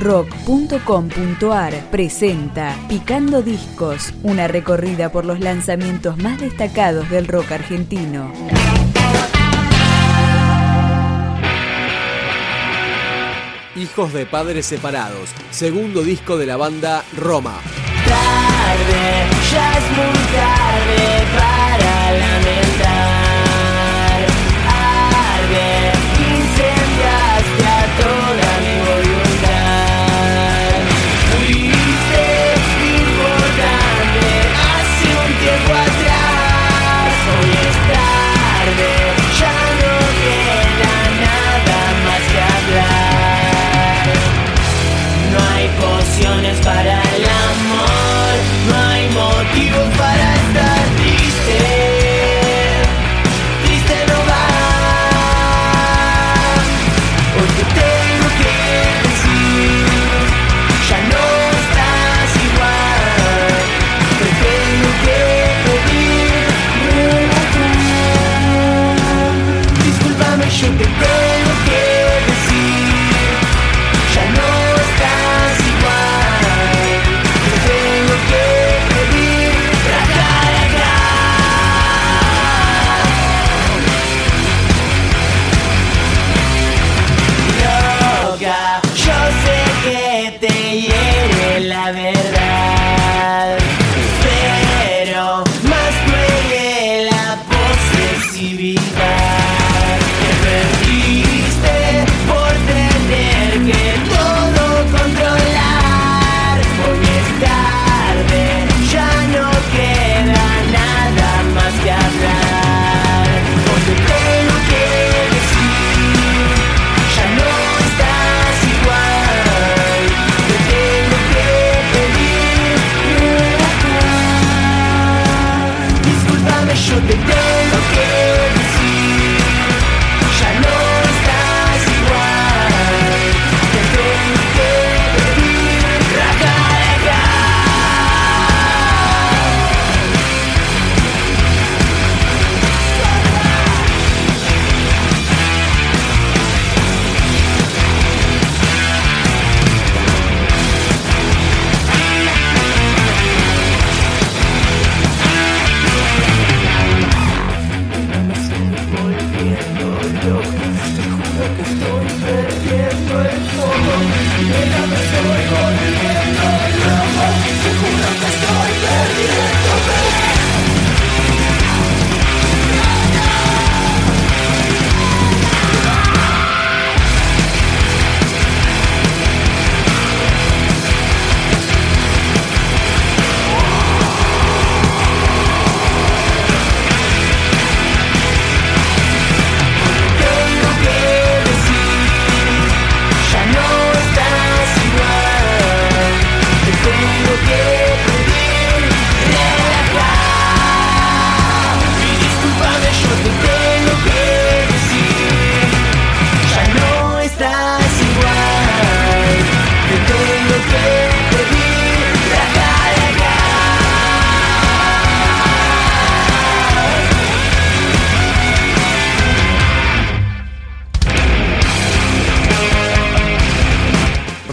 rock.com.ar presenta Picando Discos, una recorrida por los lanzamientos más destacados del rock argentino. Hijos de Padres Separados, segundo disco de la banda Roma.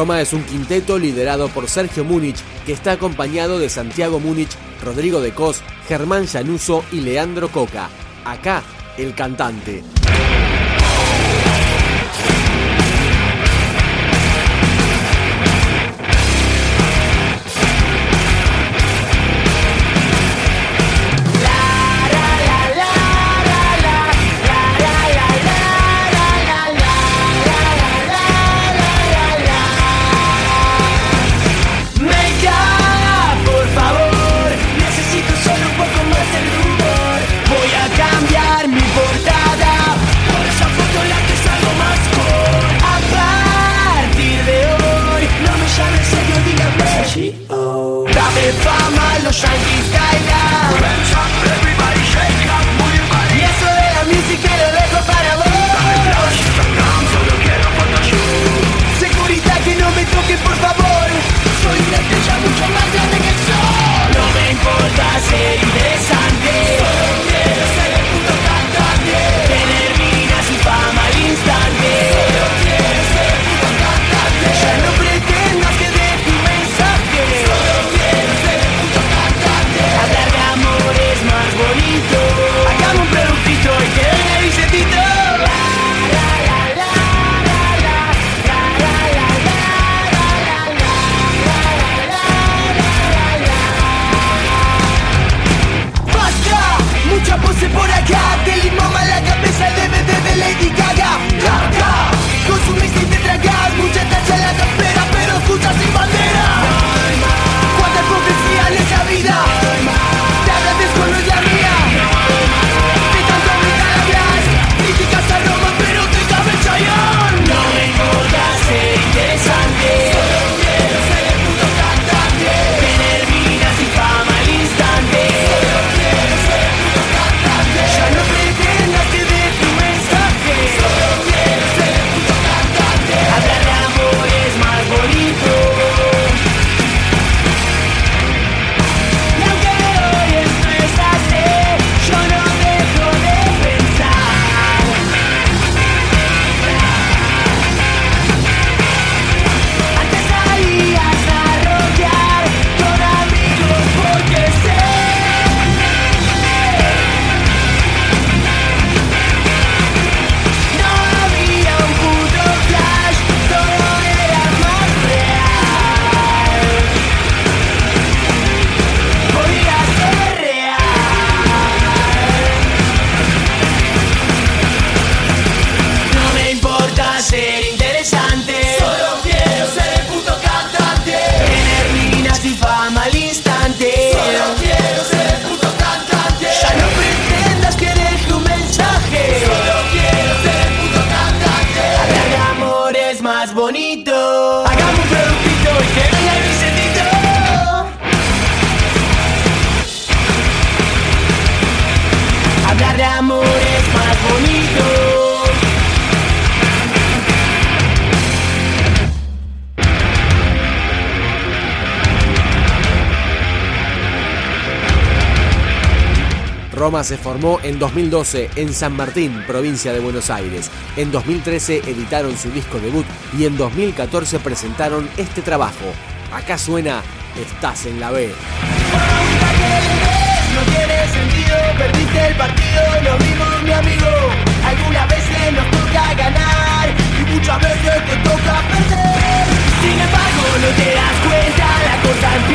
Roma es un quinteto liderado por Sergio Múnich, que está acompañado de Santiago Múnich, Rodrigo de Cos, Germán Llanuso y Leandro Coca. Acá, el cantante. Buoni Roma se formó en 2012 en San Martín, provincia de Buenos Aires. En 2013 editaron su disco debut y en 2014 presentaron este trabajo. Acá suena Estás en la B. No tiene sentido, perdiste el partido, lo mi amigo. Algunas veces nos toca ganar y muchas veces te toca perder. Sin embargo, no te das cuenta la cosa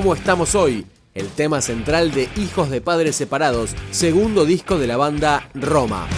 Cómo estamos hoy, el tema central de Hijos de Padres Separados, segundo disco de la banda Roma.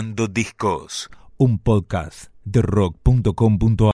Picando Discos, un podcast de rock.com.ar